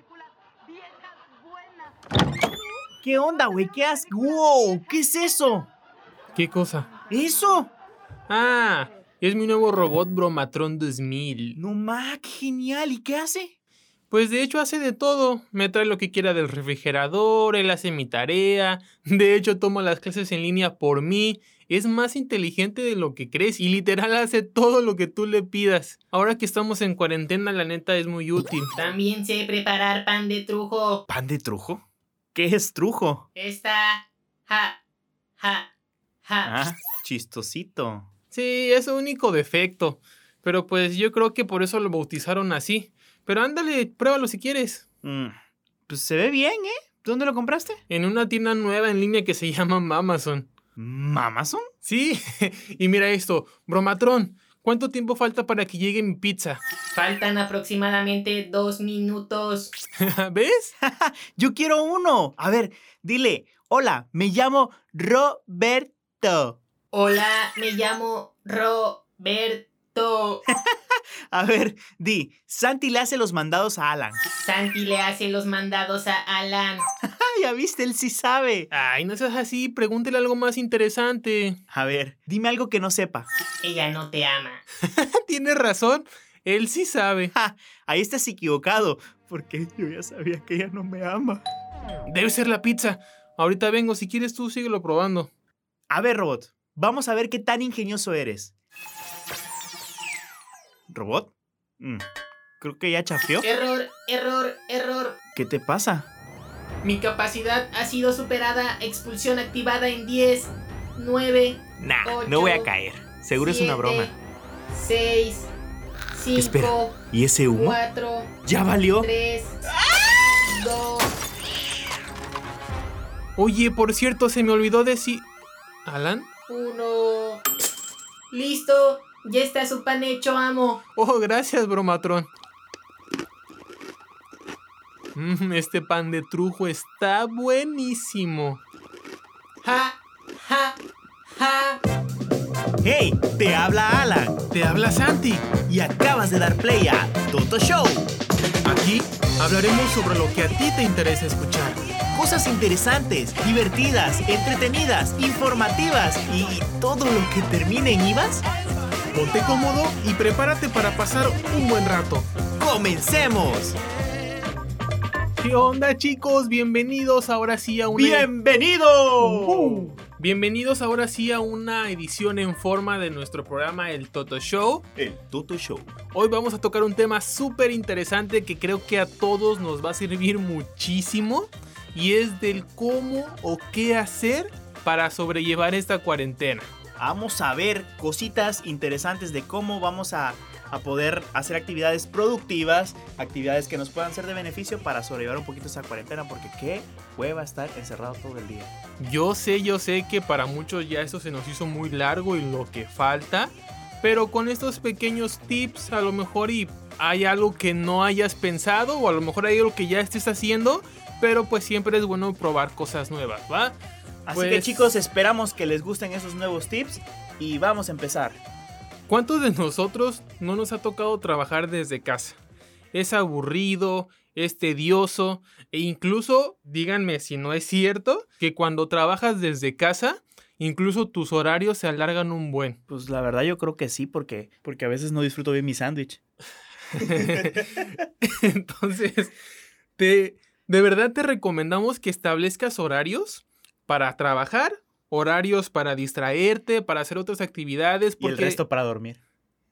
películas viejas buenas. ¿Qué onda, güey? ¿Qué haces? ¡Wow! ¿Qué es eso? ¿Qué cosa? ¿Eso? Ah, es mi nuevo robot Bromatron 2000. No qué genial. ¿Y qué hace? Pues de hecho hace de todo. Me trae lo que quiera del refrigerador, él hace mi tarea. De hecho toma las clases en línea por mí. Es más inteligente de lo que crees y literal hace todo lo que tú le pidas. Ahora que estamos en cuarentena, la neta es muy útil. También sé preparar pan de trujo. ¿Pan de trujo? ¿Qué es trujo? Esta. Ja. Ja. Ja. Ah, chistosito. Sí, es su único defecto. Pero pues yo creo que por eso lo bautizaron así. Pero ándale, pruébalo si quieres. Mm, pues se ve bien, ¿eh? ¿Dónde lo compraste? En una tienda nueva en línea que se llama Amazon. ¿Amazon? Sí, y mira esto, Bromatron, ¿cuánto tiempo falta para que llegue mi pizza? Faltan aproximadamente dos minutos. ¿Ves? Yo quiero uno. A ver, dile, hola, me llamo Roberto. Hola, me llamo Roberto. A ver, di, Santi le hace los mandados a Alan. Santi le hace los mandados a Alan. Ya viste, él sí sabe. Ay, no seas así, pregúntele algo más interesante. A ver, dime algo que no sepa. Ella no te ama. Tienes razón, él sí sabe. Ja, ahí estás equivocado, porque yo ya sabía que ella no me ama. Debe ser la pizza. Ahorita vengo, si quieres tú síguelo probando. A ver, robot, vamos a ver qué tan ingenioso eres. ¿Robot? Mm, creo que ya chafió. Error, error, error. ¿Qué te pasa? Mi capacidad ha sido superada. Expulsión activada en 10, 9, Nah, Ocho, no voy a caer. Seguro es una broma. 6, 5, Espera, ¿y ese humo? 4, ¿Ya valió? 3, 2. Oye, por cierto, se me olvidó decir... ¿Alan? Uno. Listo. Ya está su pan hecho, amo. Oh, gracias, Bromatron. Mm, este pan de trujo está buenísimo. Ja, ja, ja. ¡Hey! Te habla Alan Te habla Santi. y acabas de dar play a Toto Show. Aquí hablaremos sobre lo que a ti te interesa escuchar. Cosas interesantes, divertidas, entretenidas, informativas y todo lo que termine en IVAS. Ponte cómodo y prepárate para pasar un buen rato. ¡Comencemos! ¿Qué onda chicos? Bienvenidos ahora sí a una... ¡Bienvenido! Bienvenidos ahora sí a una edición en forma de nuestro programa El Toto Show. El Toto Show. Hoy vamos a tocar un tema súper interesante que creo que a todos nos va a servir muchísimo y es del cómo o qué hacer para sobrellevar esta cuarentena. Vamos a ver cositas interesantes de cómo vamos a, a poder hacer actividades productivas, actividades que nos puedan ser de beneficio para sobrellevar un poquito esta cuarentena, porque qué hueva estar encerrado todo el día. Yo sé, yo sé que para muchos ya esto se nos hizo muy largo y lo que falta, pero con estos pequeños tips a lo mejor y hay algo que no hayas pensado o a lo mejor hay algo que ya estés haciendo, pero pues siempre es bueno probar cosas nuevas, ¿va? Así Pues- que chicos, esperamos que les gusten esos nuevos tips y vamos a empezar. ¿Cuántos de nosotros no nos ha tocado trabajar desde casa? Es aburrido, es tedioso e incluso, díganme si no es cierto, que cuando trabajas desde casa, incluso tus horarios se alargan un buen. Pues la verdad yo creo que sí, porque, porque a veces no disfruto bien mi sándwich. Entonces, te, de verdad te recomendamos que establezcas horarios para trabajar, horarios para distraerte, para hacer otras actividades. Y el resto para dormir.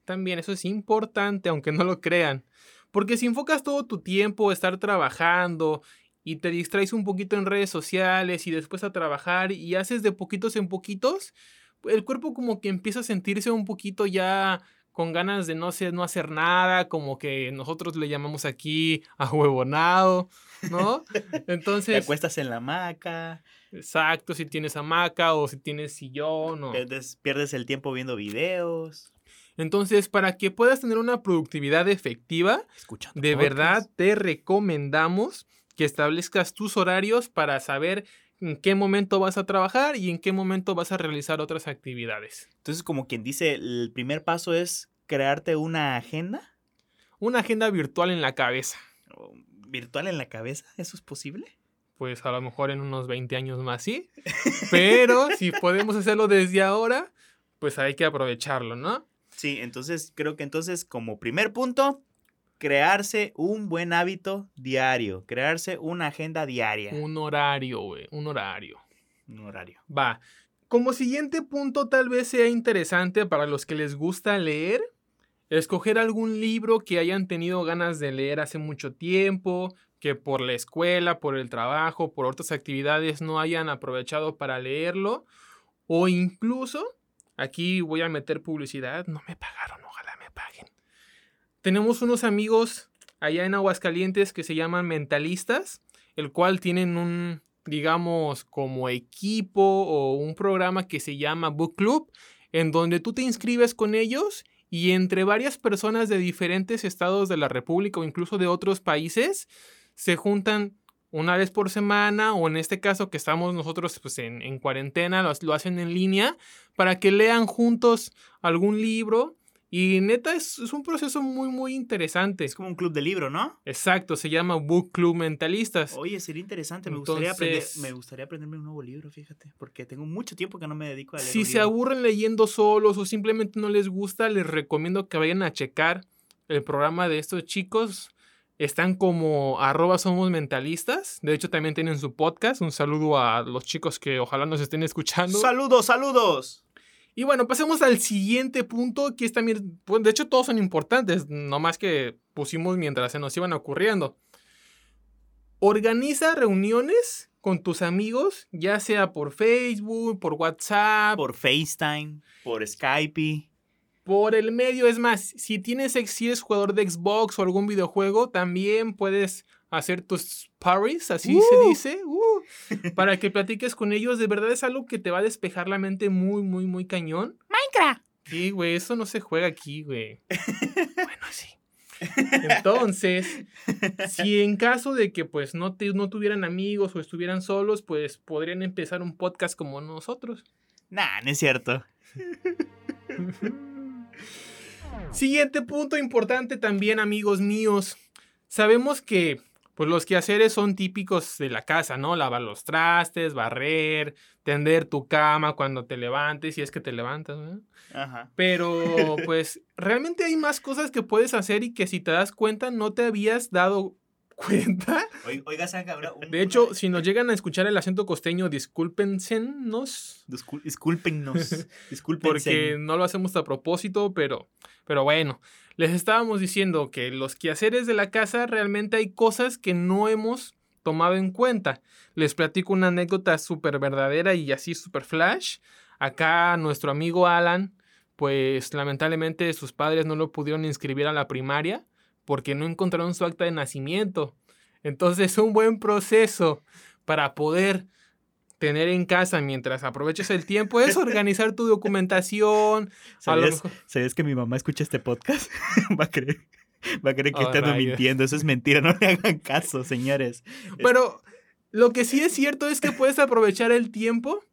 También eso es importante, aunque no lo crean. Porque si enfocas todo tu tiempo a estar trabajando y te distraes un poquito en redes sociales y después a trabajar y haces de poquitos en poquitos, el cuerpo como que empieza a sentirse un poquito ya con ganas de no, hacer- no hacer nada, como que nosotros le llamamos aquí ahuevonado, ¿no? Te Entonces, acuestas en la hamaca, exacto, si tienes hamaca o si tienes sillón o... pierdes, pierdes el tiempo viendo videos, Entonces, para que puedas tener una productividad efectiva, escuchando. De verdad te recomendamos que establezcas tus horarios para saber en qué momento vas a trabajar y en qué momento vas a realizar otras actividades. Entonces, como quien dice, el primer paso es crearte una agenda. Una agenda virtual en la cabeza. O virtual en la cabeza? ¿Eso es posible? Pues a lo mejor en unos 20 años más sí. Pero si podemos hacerlo desde ahora, pues hay que aprovecharlo, ¿no? Sí, entonces creo que entonces como primer punto, crearse un buen hábito diario, crearse una agenda diaria. Un horario, güey, un horario. Un horario. Va. Como siguiente punto, tal vez sea interesante para los que les gusta leer, escoger algún libro que hayan tenido ganas de leer hace mucho tiempo, que por la escuela, por el trabajo, por otras actividades no hayan aprovechado para leerlo, o incluso, aquí voy a meter publicidad, no me pagaron, ojalá me paguen. Tenemos unos amigos allá en Aguascalientes que se llaman mentalistas, el cual tienen un, digamos, como equipo o un programa que se llama Book Club, en donde tú te inscribes con ellos y entre varias personas de diferentes estados de la República o incluso de otros países se juntan una vez por semana o en este caso que estamos nosotros pues, en, en cuarentena, lo hacen en línea para que lean juntos algún libro y neta es, es, un proceso muy, muy interesante. Es como un club de libro, ¿no? Exacto, se llama Book Club Mentalistas. Oye, sería interesante. Me, Entonces, gustaría, aprender, me gustaría aprenderme un nuevo libro, fíjate. Porque tengo mucho tiempo que no me dedico a leer. Si se libro. aburren leyendo solos o simplemente no les gusta, les recomiendo que vayan a checar el programa de estos chicos. Están como arroba somos mentalistas. De hecho, también tienen su podcast. Un saludo a los chicos que ojalá nos estén escuchando. Saludos, saludos. Y bueno, pasemos al siguiente punto, que es también, pues, de hecho todos son importantes, nomás que pusimos mientras se nos iban ocurriendo. Organiza reuniones con tus amigos, ya sea por Facebook, por WhatsApp, por FaceTime, por Skype. Por el medio, es más, si tienes si eres jugador de Xbox o algún videojuego, también puedes hacer tus parties, así uh. se dice, uh, para que platiques con ellos. De verdad es algo que te va a despejar la mente muy, muy, muy cañón. Minecraft. Sí, güey, eso no se juega aquí, güey. bueno, sí. Entonces, si en caso de que pues no, te, no tuvieran amigos o estuvieran solos, pues podrían empezar un podcast como nosotros. Nah, no es cierto. Siguiente punto importante también, amigos míos. Sabemos que pues los quehaceres son típicos de la casa, ¿no? Lavar los trastes, barrer, tender tu cama cuando te levantes, si es que te levantas, ¿no? Ajá. Pero pues realmente hay más cosas que puedes hacer y que si te das cuenta no te habías dado cuenta. Oiga, Sanca, un... De hecho, si nos llegan a escuchar el acento costeño, discúlpensenos. Discúlpennos. Discúlpense. Porque no lo hacemos a propósito, pero, pero bueno. Les estábamos diciendo que los quehaceres de la casa realmente hay cosas que no hemos tomado en cuenta. Les platico una anécdota súper verdadera y así súper flash. Acá nuestro amigo Alan, pues lamentablemente sus padres no lo pudieron inscribir a la primaria porque no encontraron su acta de nacimiento. Entonces un buen proceso para poder tener en casa mientras aprovechas el tiempo es organizar tu documentación. ¿Sabías, ¿Sabías que mi mamá escucha este podcast? Va a creer, va a creer que oh, mintiendo. Eso es mentira, no le hagan caso, señores. Pero lo que sí es cierto es que puedes aprovechar el tiempo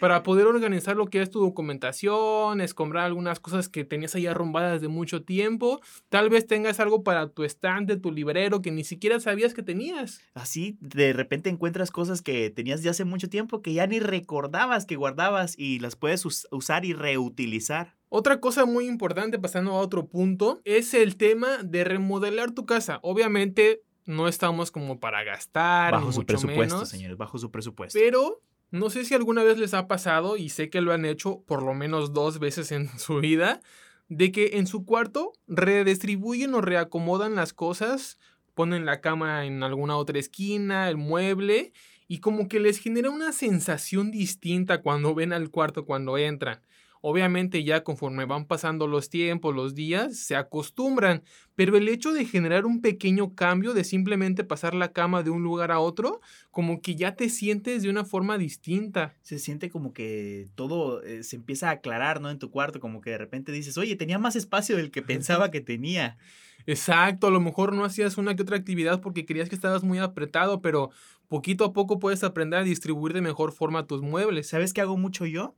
para poder organizar lo que es tu documentación, escombrar algunas cosas que tenías ahí arrumbadas de mucho tiempo. Tal vez tengas algo para tu estante, tu librero que ni siquiera sabías que tenías. Así de repente encuentras cosas que tenías de hace mucho tiempo que ya ni recordabas que guardabas y las puedes us usar y reutilizar. Otra cosa muy importante, pasando a otro punto, es el tema de remodelar tu casa. Obviamente no estamos como para gastar. Bajo su mucho presupuesto, menos, señores, bajo su presupuesto. Pero no sé si alguna vez les ha pasado, y sé que lo han hecho por lo menos dos veces en su vida, de que en su cuarto redistribuyen o reacomodan las cosas, ponen la cama en alguna otra esquina, el mueble, y como que les genera una sensación distinta cuando ven al cuarto cuando entran. Obviamente ya conforme van pasando los tiempos, los días, se acostumbran, pero el hecho de generar un pequeño cambio, de simplemente pasar la cama de un lugar a otro, como que ya te sientes de una forma distinta. Se siente como que todo eh, se empieza a aclarar, ¿no? En tu cuarto, como que de repente dices, oye, tenía más espacio del que pensaba que tenía. Exacto, a lo mejor no hacías una que otra actividad porque creías que estabas muy apretado, pero poquito a poco puedes aprender a distribuir de mejor forma tus muebles. ¿Sabes qué hago mucho yo?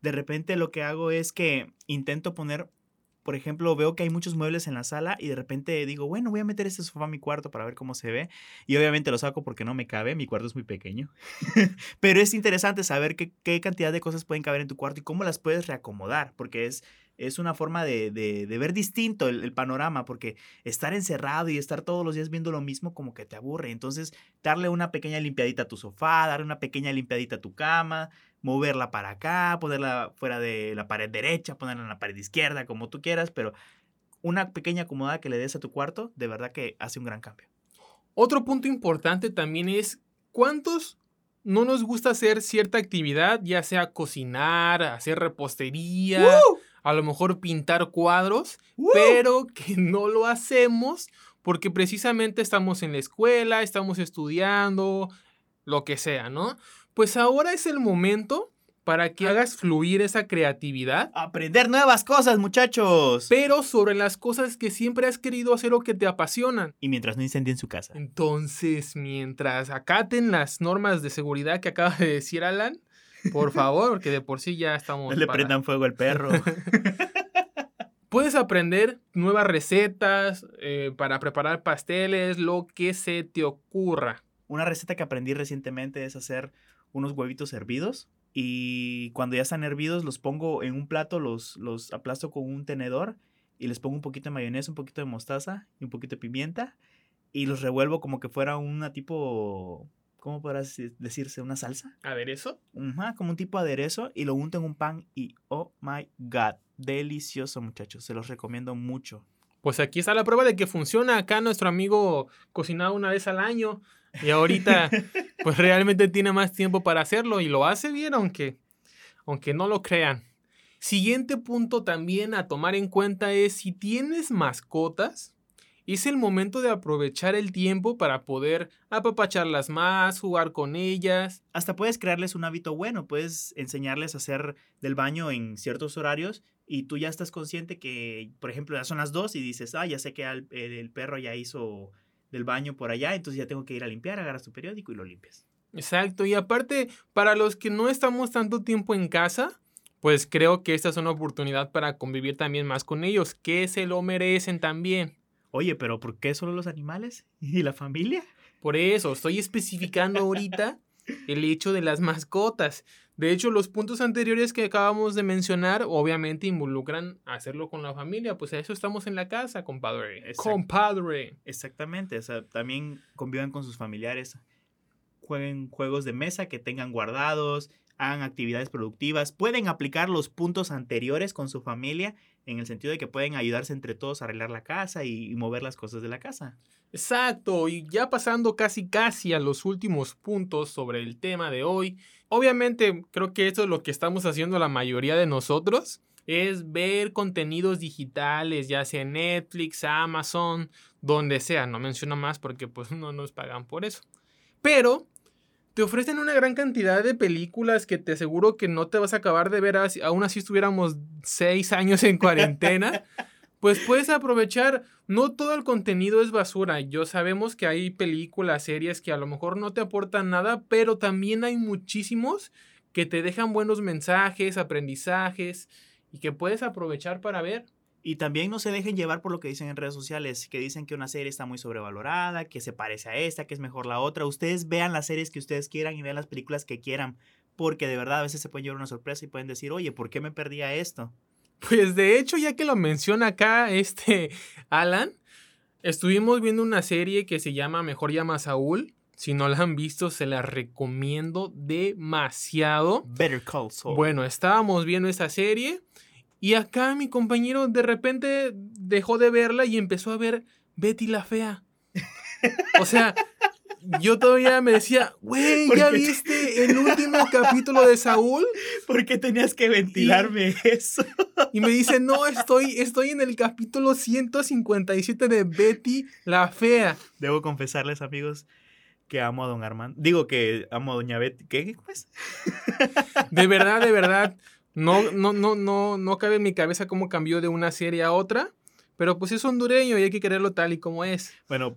De repente lo que hago es que intento poner por ejemplo, veo que hay muchos muebles en la sala y de repente digo, bueno, voy a meter este sofá a mi cuarto para ver cómo se ve. Y obviamente lo saco porque no me cabe, mi cuarto es muy pequeño. Pero es interesante saber qué, qué cantidad de cosas pueden caber en tu cuarto y cómo las puedes reacomodar, porque es es una forma de, de, ver distinto el, panorama, porque estar encerrado y estar todos los días viendo lo mismo como que te aburre. Entonces, darle una pequeña limpiadita a tu sofá, darle una pequeña limpiadita a tu cama, moverla para acá, ponerla fuera de la pared derecha, ponerla en la pared izquierda, como tú quieras, pero una pequeña acomodada que le des a tu cuarto, de verdad que hace un gran cambio. Otro punto importante también es cuántos no nos gusta hacer cierta actividad, ya sea cocinar, hacer repostería. ¡Uh! a lo mejor pintar cuadros, ¡Uh! pero que no lo hacemos porque precisamente estamos en la escuela, estamos estudiando, lo que sea, ¿no? Pues ahora es el momento para que hagas fluir esa creatividad. Aprender nuevas cosas, muchachos. Pero sobre las cosas que siempre has querido hacer o que te apasionan. Y mientras no incendien su casa. Entonces, mientras acaten las normas de seguridad que acaba de decir Alan, por favor, porque de por sí ya estamos. No le para... prendan fuego al perro. Puedes aprender nuevas recetas eh, para preparar pasteles, lo que se te ocurra. Una receta que aprendí recientemente es hacer unos huevitos hervidos. Y cuando ya están hervidos, los pongo en un plato, los, los aplasto con un tenedor y les pongo un poquito de mayonesa, un poquito de mostaza y un poquito de pimienta. Y los revuelvo como que fuera una tipo ¿cómo podrás decirse? ¿Una salsa? ¿Aderezo? Como un tipo de aderezo y lo unto en un pan y oh my god, delicioso muchachos, se los recomiendo mucho. Pues aquí está la prueba de que funciona. Acá nuestro amigo cocinaba una vez al año y ahorita pues realmente tiene más tiempo para hacerlo y lo hace bien aunque, aunque no lo crean. Siguiente punto también a tomar en cuenta es si tienes mascotas, es el momento de aprovechar el tiempo para poder apapacharlas más, jugar con ellas. Hasta puedes crearles un hábito bueno, puedes enseñarles a hacer del baño en ciertos horarios y tú ya estás consciente que, por ejemplo, ya son las dos y dices, ah, ya sé que el, el perro ya hizo del baño por allá, entonces ya tengo que ir a limpiar, agarras tu periódico y lo limpias. Exacto, y aparte, para los que no estamos tanto tiempo en casa, pues creo que esta es una oportunidad para convivir también más con ellos, que se lo merecen también. Oye, pero ¿por qué solo los animales? ¿Y la familia? Por eso, estoy especificando ahorita el hecho de las mascotas. De hecho, los puntos anteriores que acabamos de mencionar obviamente involucran hacerlo con la familia. Pues a eso estamos en la casa, compadre. Exact compadre. Exactamente. O sea, también convivan con sus familiares. Jueguen juegos de mesa que tengan guardados, hagan actividades productivas. Pueden aplicar los puntos anteriores con su familia en el sentido de que pueden ayudarse entre todos a arreglar la casa y, mover las cosas de la casa. Exacto, y ya pasando casi casi a los últimos puntos sobre el tema de hoy, obviamente creo que esto es lo que estamos haciendo la mayoría de nosotros, es ver contenidos digitales, ya sea Netflix, Amazon, donde sea, no menciono más porque pues no nos pagan por eso. Pero te ofrecen una gran cantidad de películas que te aseguro que no te vas a acabar de ver, aún así estuviéramos seis años en cuarentena. pues puedes aprovechar, no todo el contenido es basura. Yo sabemos que hay películas, series que a lo mejor no te aportan nada, pero también hay muchísimos que te dejan buenos mensajes, aprendizajes y que puedes aprovechar para ver. Y también no se dejen llevar por lo que dicen en redes sociales, que dicen que una serie está muy sobrevalorada, que se parece a esta, que es mejor la otra. Ustedes vean las series que ustedes quieran y vean las películas que quieran, porque de verdad a veces se pueden llevar una sorpresa y pueden decir, oye, ¿por qué me perdí a esto? Pues de hecho, ya que lo menciona acá este Alan, estuvimos viendo una serie que se llama Mejor llama Saúl. Si no la han visto, se la recomiendo demasiado. Better Call Saul. Bueno, estábamos viendo esta serie y acá mi compañero de repente dejó de verla y empezó a ver Betty la Fea. O sea, yo todavía me decía, güey, ¿ya viste el último capítulo de Saúl? ¿Por qué tenías que ventilarme y, eso? Y me dice, no, estoy, estoy en el capítulo 157 de Betty la Fea. Debo confesarles, amigos, que amo a don Armando. Digo que amo a doña Betty. ¿Qué? Pues? De verdad, de verdad. No, no, no, no, no cabe en mi cabeza cómo cambió de una serie a otra, pero pues es hondureño y hay que quererlo tal y como es. Bueno,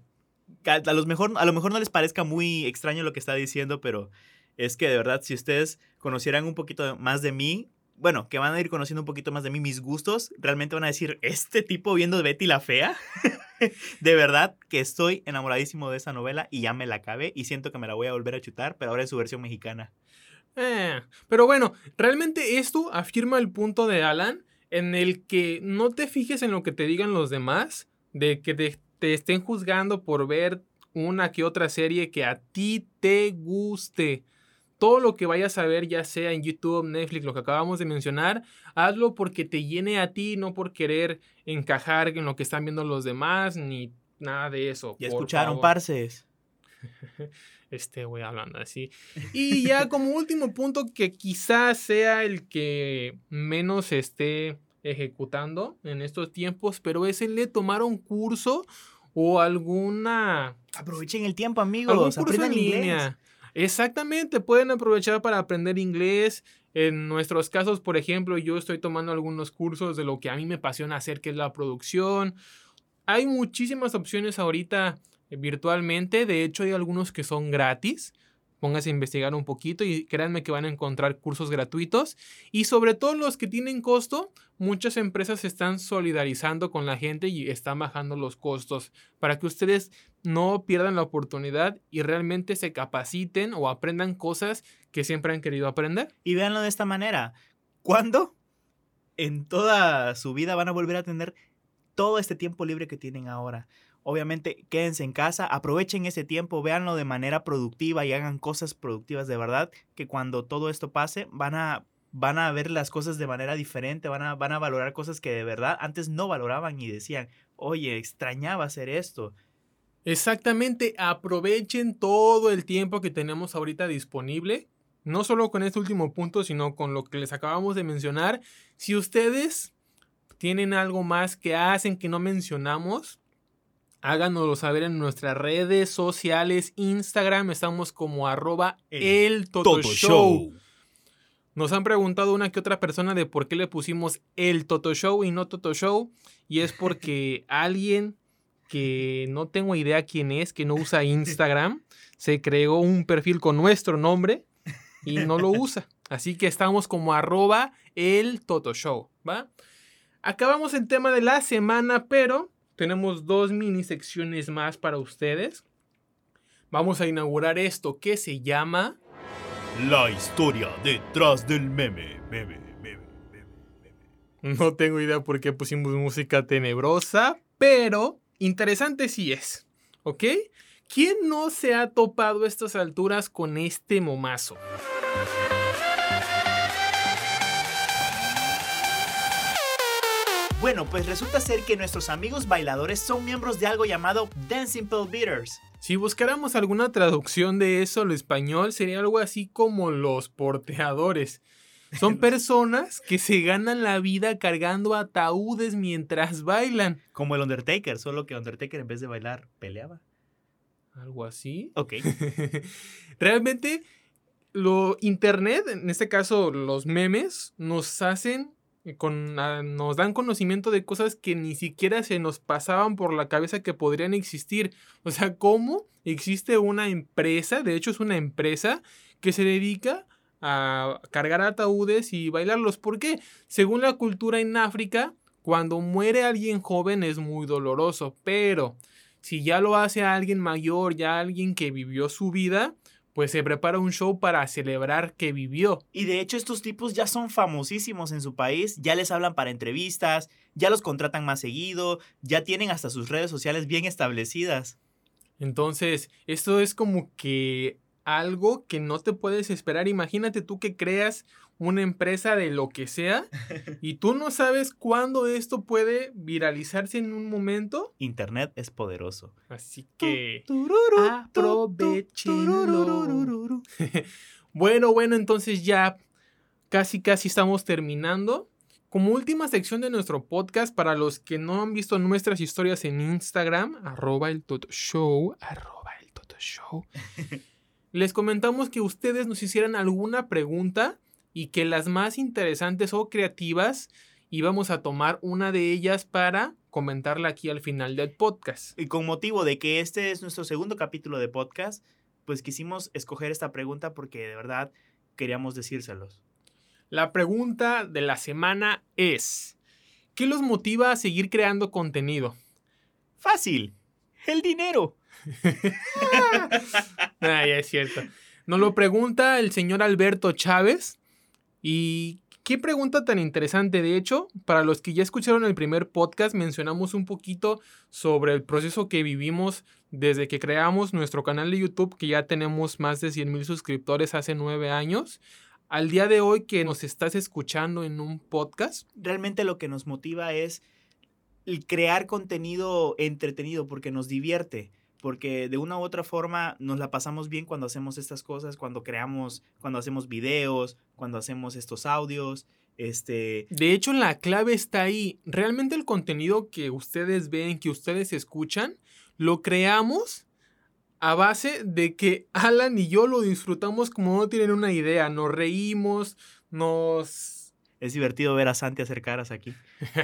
a lo mejor, a lo mejor no les parezca muy extraño lo que está diciendo, pero es que de verdad, si ustedes conocieran un poquito más de mí, bueno, que van a ir conociendo un poquito más de mí, mis gustos, realmente van a decir, este tipo viendo Betty la Fea. de verdad que estoy enamoradísimo de esa novela y ya me la acabé y siento que me la voy a volver a chutar, pero ahora en su versión mexicana. Eh, pero bueno, realmente esto afirma el punto de Alan en el que no te fijes en lo que te digan los demás, de que te, te estén juzgando por ver una que otra serie que a ti te guste. Todo lo que vayas a ver, ya sea en YouTube, Netflix, lo que acabamos de mencionar, hazlo porque te llene a ti, no por querer encajar en lo que están viendo los demás, ni nada de eso. Ya escucharon, favor. parces. Este güey hablando así. Y ya como último punto que quizás sea el que menos esté ejecutando en estos tiempos, pero es el de tomar un curso o alguna Aprovechen el tiempo, algún amigos. curso Aprendan en inglés. línea. Exactamente, pueden aprovechar para aprender inglés. En nuestros casos, por ejemplo, yo estoy tomando algunos cursos de lo que a mí me apasiona hacer, que es la producción. Hay muchísimas opciones ahorita virtualmente. De hecho, hay algunos que son gratis. Póngase a investigar un poquito y créanme que van a encontrar cursos gratuitos. Y sobre todo los que tienen costo, muchas empresas se están solidarizando con la gente y están bajando los costos para que ustedes no pierdan la oportunidad y realmente se capaciten o aprendan cosas que siempre han querido aprender. Y véanlo de esta manera. ¿Cuándo en toda su vida van a volver a tener todo este tiempo libre que tienen ahora? Obviamente, quédense en casa, aprovechen ese tiempo, véanlo de manera productiva y hagan cosas productivas de verdad, que cuando todo esto pase van a, van a ver las cosas de manera diferente, van a, van a valorar cosas que de verdad antes no valoraban y decían, oye, extrañaba hacer esto. Exactamente, aprovechen todo el tiempo que tenemos ahorita disponible. No solo con este último punto, sino con lo que les acabamos de mencionar. Si ustedes tienen algo más que hacen que no mencionamos, háganoslo saber en nuestras redes sociales. Instagram estamos como arroba el Toto Show. Nos han preguntado una que otra persona de por qué le pusimos el Toto Show y no Toto Show. Y es porque alguien que no tengo idea quién es, que no usa Instagram, se creó un perfil con nuestro nombre y no lo usa. Así que estamos como arroba el Toto Show, ¿va? Acabamos el tema de la semana, pero tenemos dos mini secciones más para ustedes. Vamos a inaugurar esto que se llama... La historia detrás del meme, meme, meme, meme. No tengo idea por qué pusimos música tenebrosa, pero interesante sí es, ¿ok? ¿Quién no se ha topado a estas alturas con este momazo? Bueno, pues resulta ser que nuestros amigos bailadores son miembros de algo llamado Dancing Pill Beaters. Si buscáramos alguna traducción de eso al español, sería algo así como los porteadores. Son personas que se ganan la vida cargando ataúdes mientras bailan. Como el Undertaker, solo que Undertaker en vez de bailar peleaba. Algo así. Ok. Realmente, lo internet, en este caso los memes, nos hacen con, ah, nos dan conocimiento de cosas que ni siquiera se nos pasaban por la cabeza que podrían existir. O sea, ¿cómo existe una empresa? De hecho, es una empresa que se dedica a cargar ataúdes y bailarlos. ¿Por qué? Según la cultura en África, cuando muere alguien joven es muy doloroso, pero si ya lo hace alguien mayor, ya alguien que vivió su vida, pues se prepara un show para celebrar que vivió. Y de hecho estos tipos ya son famosísimos en su país, ya les hablan para entrevistas, ya los contratan más seguido, ya tienen hasta sus redes sociales bien establecidas. Entonces, esto es como que algo que no te puedes esperar. Imagínate tú que creas una empresa de lo que sea y tú no sabes cuándo esto puede viralizarse en un momento. Internet es poderoso. Así que aprovechenlo. Bueno, bueno, entonces ya casi casi estamos terminando. Como última sección de nuestro podcast, para los que no han visto nuestras historias en Instagram, arroba el Toto Show, arroba el Toto Show, les comentamos que ustedes nos hicieran alguna pregunta y que las más interesantes o creativas íbamos a tomar una de ellas para comentarla aquí al final del podcast. Y con motivo de que este es nuestro segundo capítulo de podcast, pues quisimos escoger esta pregunta porque de verdad queríamos decírselos. La pregunta de la semana es, ¿qué los motiva a seguir creando contenido? Fácil. El dinero. Ah, ya es cierto. Nos lo pregunta el señor Alberto Chávez. Y qué pregunta tan interesante. De hecho, para los que ya escucharon el primer podcast, mencionamos un poquito sobre el proceso que vivimos desde que creamos nuestro canal de YouTube, que ya tenemos más de 100 mil suscriptores hace nueve años. Al día de hoy que nos estás escuchando en un podcast. Realmente lo que nos motiva es el crear contenido entretenido porque nos divierte porque de una u otra forma nos la pasamos bien cuando hacemos estas cosas, cuando creamos, cuando hacemos videos, cuando hacemos estos audios. Este... De hecho, la clave está ahí. Realmente el contenido que ustedes ven, que ustedes escuchan, lo creamos a base de que Alan y yo lo disfrutamos como no tienen una idea. Nos reímos, nos... Es divertido ver a Santi hacer caras aquí.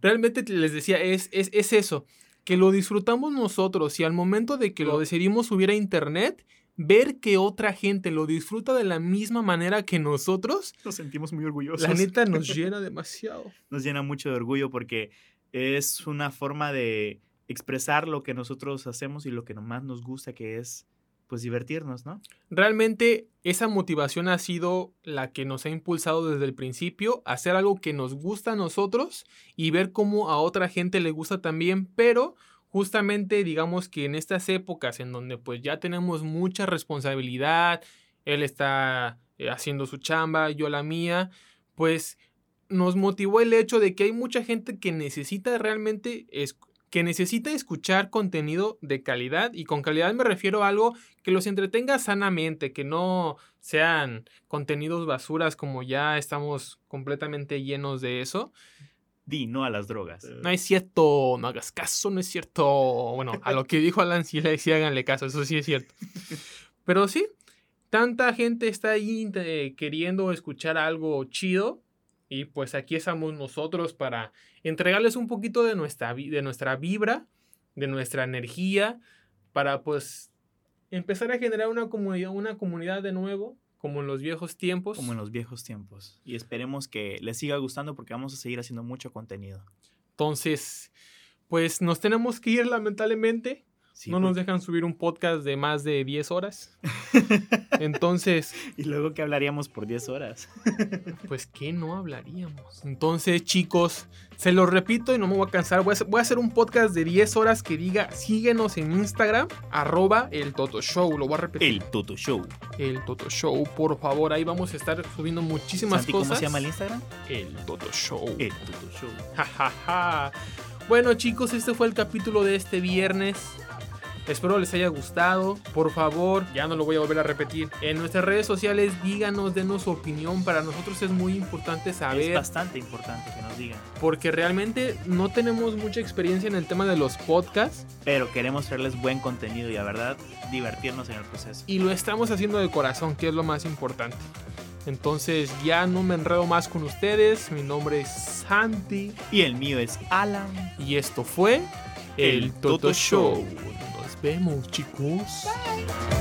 Realmente les decía, es, es, es eso que lo disfrutamos nosotros y al momento de que lo decidimos subir a internet, ver que otra gente lo disfruta de la misma manera que nosotros, nos sentimos muy orgullosos. La neta nos llena demasiado. Nos llena mucho de orgullo porque es una forma de expresar lo que nosotros hacemos y lo que más nos gusta, que es pues divertirnos, ¿no? Realmente esa motivación ha sido la que nos ha impulsado desde el principio, hacer algo que nos gusta a nosotros y ver cómo a otra gente le gusta también, pero justamente digamos que en estas épocas en donde pues ya tenemos mucha responsabilidad, él está eh, haciendo su chamba, yo la mía, pues nos motivó el hecho de que hay mucha gente que necesita realmente que necesita escuchar contenido de calidad y con calidad me refiero a algo que los entretenga sanamente, que no sean contenidos basuras como ya estamos completamente llenos de eso. Di no a las drogas. No es cierto, no hagas caso, no es cierto. Bueno, a lo que dijo Alan sí, sí háganle caso, eso sí es cierto. Pero sí, tanta gente está ahí eh, queriendo escuchar algo chido y pues aquí estamos nosotros para entregarles un poquito de nuestra, de nuestra vibra, de nuestra energía, para pues empezar a generar una comunidad, una comunidad de nuevo, como en los viejos tiempos. Como en los viejos tiempos. Y esperemos que les siga gustando porque vamos a seguir haciendo mucho contenido. Entonces, pues nos tenemos que ir lamentablemente no nos dejan subir un podcast de más de 10 horas. Entonces. ¿Y luego qué hablaríamos por 10 horas? pues qué no hablaríamos. Entonces, chicos, se los repito y no me voy a cansar. Voy a, hacer, un podcast de 10 horas que diga: síguenos en Instagram, arroba el Toto Show. Lo voy a repetir. El Toto Show. El Toto Show, por favor. Ahí vamos a estar subiendo muchísimas cosas. ¿Cómo se llama el Instagram? El Toto Show. El Toto Show. Ja, Bueno, chicos, este fue el capítulo de este viernes. Espero les haya gustado. Por favor, ya no lo voy a volver a repetir. En nuestras redes sociales díganos, denos su opinión. Para nosotros es muy importante saber. Es bastante importante que nos digan. Porque realmente no tenemos mucha experiencia en el tema de los podcasts. Pero queremos traerles buen contenido y a verdad divertirnos en el proceso. Y lo estamos haciendo de corazón, que es lo más importante. Entonces ya no me enredo más con ustedes. Mi nombre es Santi. Y el mío es Alan. Y esto fue el, Toto, Show chicos. Bye.